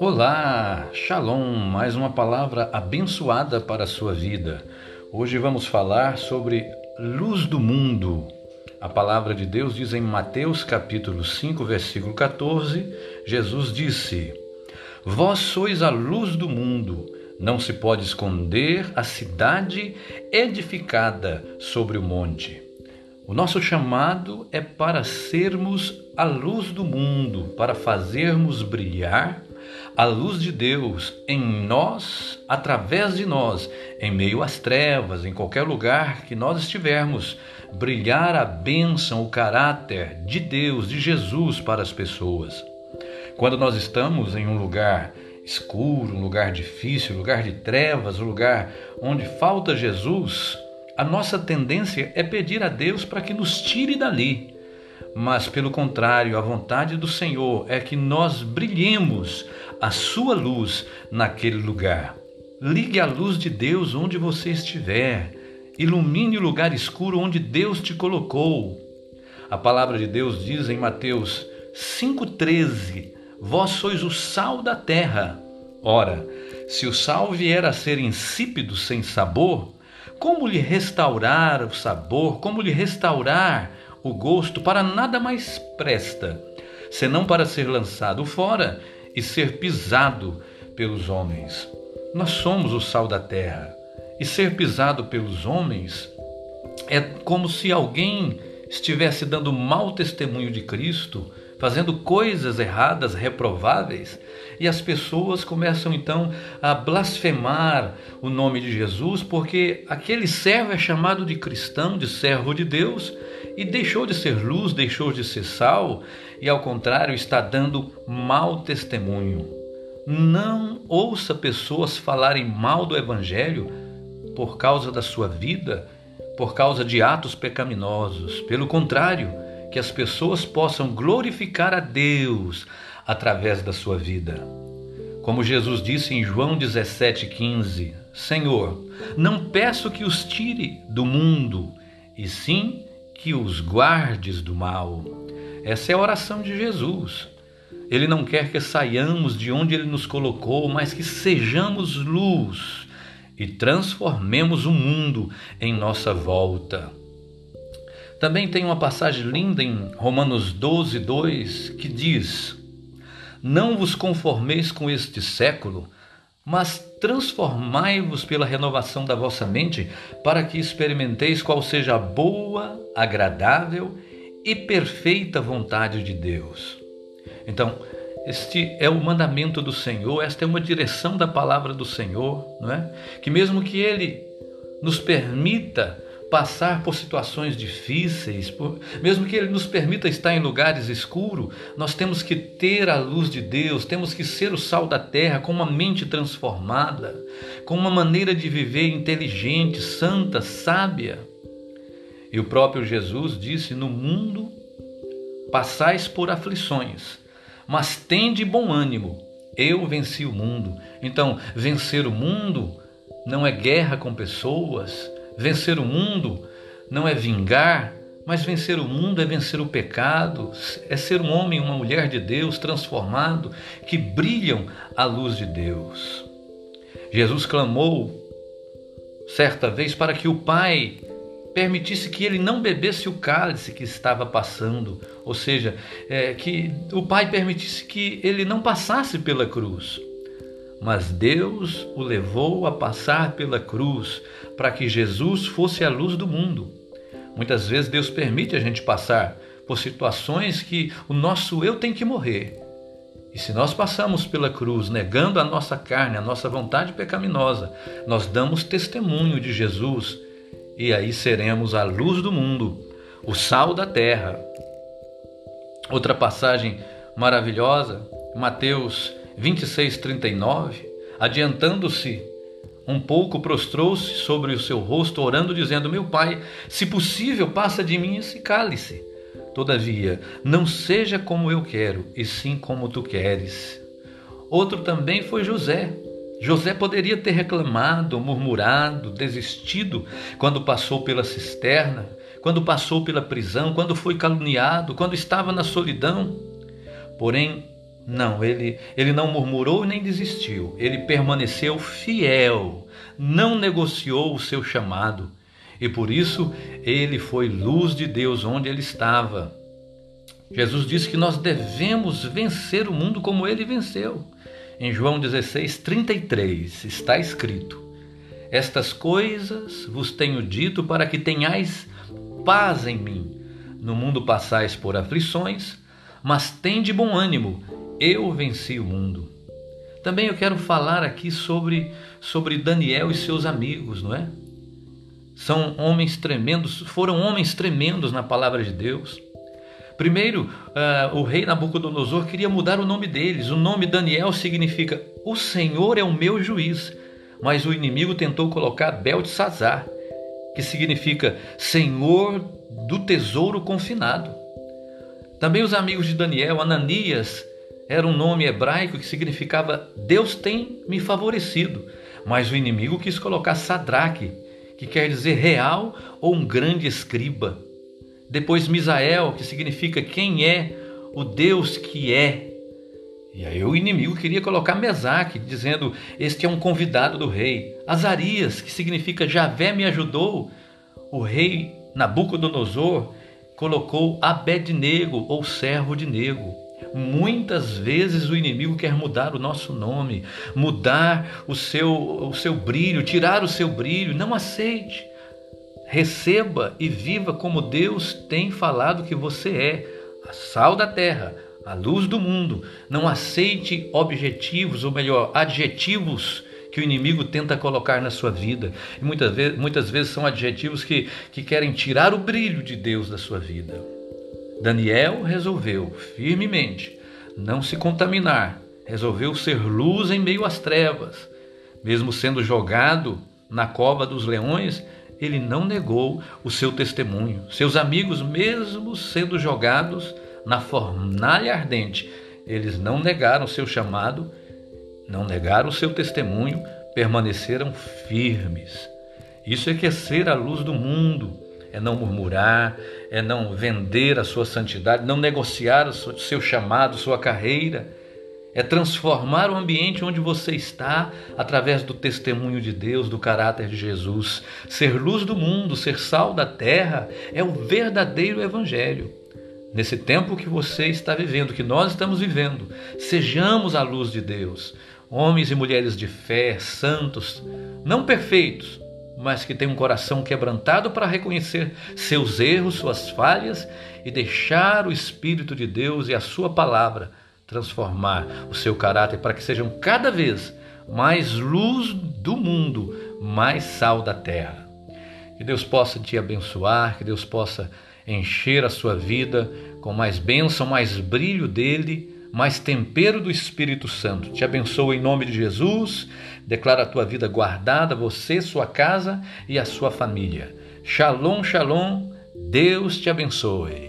Olá, Shalom, mais uma palavra abençoada para a sua vida. Hoje vamos falar sobre luz do mundo. A palavra de Deus diz em Mateus capítulo 5, versículo 14, Jesus disse: Vós sois a luz do mundo. Não se pode esconder a cidade edificada sobre o monte. O nosso chamado é para sermos a luz do mundo, para fazermos brilhar a luz de Deus em nós, através de nós, em meio às trevas, em qualquer lugar que nós estivermos, brilhar a bênção, o caráter de Deus, de Jesus para as pessoas. Quando nós estamos em um lugar escuro, um lugar difícil, um lugar de trevas, um lugar onde falta Jesus, a nossa tendência é pedir a Deus para que nos tire dali mas pelo contrário, a vontade do Senhor é que nós brilhemos a sua luz naquele lugar. Ligue a luz de Deus onde você estiver. Ilumine o lugar escuro onde Deus te colocou. A palavra de Deus diz em Mateus 5,13: Vós sois o sal da terra. Ora, se o sal vier a ser insípido, sem sabor, como lhe restaurar o sabor? Como lhe restaurar o gosto para nada mais presta, senão para ser lançado fora e ser pisado pelos homens. Nós somos o sal da terra, e ser pisado pelos homens é como se alguém estivesse dando mau testemunho de Cristo, fazendo coisas erradas, reprováveis, e as pessoas começam então a blasfemar o nome de Jesus, porque aquele servo é chamado de cristão, de servo de Deus, e deixou de ser luz, deixou de ser sal, e ao contrário está dando mau testemunho. Não ouça pessoas falarem mal do Evangelho por causa da sua vida, por causa de atos pecaminosos. Pelo contrário, que as pessoas possam glorificar a Deus através da sua vida. Como Jesus disse em João 17,15: Senhor, não peço que os tire do mundo, e sim que os guardes do mal. Essa é a oração de Jesus. Ele não quer que saiamos de onde ele nos colocou, mas que sejamos luz e transformemos o mundo em nossa volta. Também tem uma passagem linda em Romanos 12, 2 que diz: Não vos conformeis com este século, mas transformai-vos pela renovação da vossa mente, para que experimenteis qual seja a boa, agradável e perfeita vontade de Deus. Então, este é o mandamento do Senhor, esta é uma direção da palavra do Senhor, não é? Que mesmo que ele nos permita passar por situações difíceis, por, mesmo que Ele nos permita estar em lugares escuros, nós temos que ter a luz de Deus, temos que ser o sal da terra, com uma mente transformada, com uma maneira de viver inteligente, santa, sábia. E o próprio Jesus disse: No mundo passais por aflições, mas tende bom ânimo, eu venci o mundo. Então, vencer o mundo não é guerra com pessoas, Vencer o mundo não é vingar, mas vencer o mundo é vencer o pecado, é ser um homem, uma mulher de Deus transformado, que brilham à luz de Deus. Jesus clamou certa vez para que o Pai permitisse que ele não bebesse o cálice que estava passando, ou seja, é, que o Pai permitisse que ele não passasse pela cruz mas Deus o levou a passar pela cruz para que Jesus fosse a luz do mundo. Muitas vezes Deus permite a gente passar por situações que o nosso eu tem que morrer. E se nós passamos pela cruz negando a nossa carne, a nossa vontade pecaminosa, nós damos testemunho de Jesus e aí seremos a luz do mundo, o sal da terra. Outra passagem maravilhosa, Mateus 26:39, adiantando-se um pouco, prostrou-se sobre o seu rosto, orando, dizendo: Meu pai, se possível, passa de mim esse cálice. Todavia, não seja como eu quero, e sim como tu queres. Outro também foi José. José poderia ter reclamado, murmurado, desistido quando passou pela cisterna, quando passou pela prisão, quando foi caluniado, quando estava na solidão. Porém, não, ele, ele não murmurou nem desistiu. Ele permaneceu fiel, não negociou o seu chamado. E por isso ele foi luz de Deus onde ele estava. Jesus disse que nós devemos vencer o mundo como ele venceu. Em João 16, 33 está escrito: Estas coisas vos tenho dito para que tenhais paz em mim. No mundo passais por aflições, mas tende bom ânimo, eu venci o mundo. Também eu quero falar aqui sobre, sobre Daniel e seus amigos, não é? São homens tremendos, foram homens tremendos na palavra de Deus. Primeiro, uh, o rei Nabucodonosor queria mudar o nome deles. O nome Daniel significa o Senhor é o meu juiz. Mas o inimigo tentou colocar Beltesazar, que significa Senhor do tesouro confinado. Também os amigos de Daniel, Ananias, era um nome hebraico que significava Deus tem me favorecido. Mas o inimigo quis colocar Sadraque, que quer dizer real ou um grande escriba. Depois Misael, que significa quem é o Deus que é. E aí o inimigo queria colocar Mesaque, dizendo: Este é um convidado do rei. Azarias, que significa Javé me ajudou. O rei Nabucodonosor colocou Abednego, ou servo de nego. Muitas vezes o inimigo quer mudar o nosso nome, mudar o seu, o seu brilho, tirar o seu brilho. Não aceite. Receba e viva como Deus tem falado que você é, a sal da terra, a luz do mundo. Não aceite objetivos, ou melhor, adjetivos que o inimigo tenta colocar na sua vida. E muitas vezes, muitas vezes são adjetivos que, que querem tirar o brilho de Deus da sua vida. Daniel resolveu firmemente não se contaminar, resolveu ser luz em meio às trevas. Mesmo sendo jogado na cova dos leões, ele não negou o seu testemunho. Seus amigos, mesmo sendo jogados na fornalha ardente, eles não negaram seu chamado, não negaram o seu testemunho, permaneceram firmes. Isso é que é ser a luz do mundo, é não murmurar, é não vender a sua santidade, não negociar o seu chamado, sua carreira é transformar o ambiente onde você está através do testemunho de Deus, do caráter de Jesus. Ser luz do mundo, ser sal da terra é o verdadeiro evangelho. Nesse tempo que você está vivendo, que nós estamos vivendo, sejamos a luz de Deus. Homens e mulheres de fé, santos, não perfeitos, mas que têm um coração quebrantado para reconhecer seus erros, suas falhas e deixar o Espírito de Deus e a Sua palavra transformar o seu caráter para que sejam cada vez mais luz do mundo, mais sal da terra. Que Deus possa te abençoar, que Deus possa encher a sua vida com mais bênção, mais brilho dele, mais tempero do Espírito Santo. Te abençoo em nome de Jesus. Declara a tua vida guardada, você, sua casa e a sua família. Shalom, shalom. Deus te abençoe.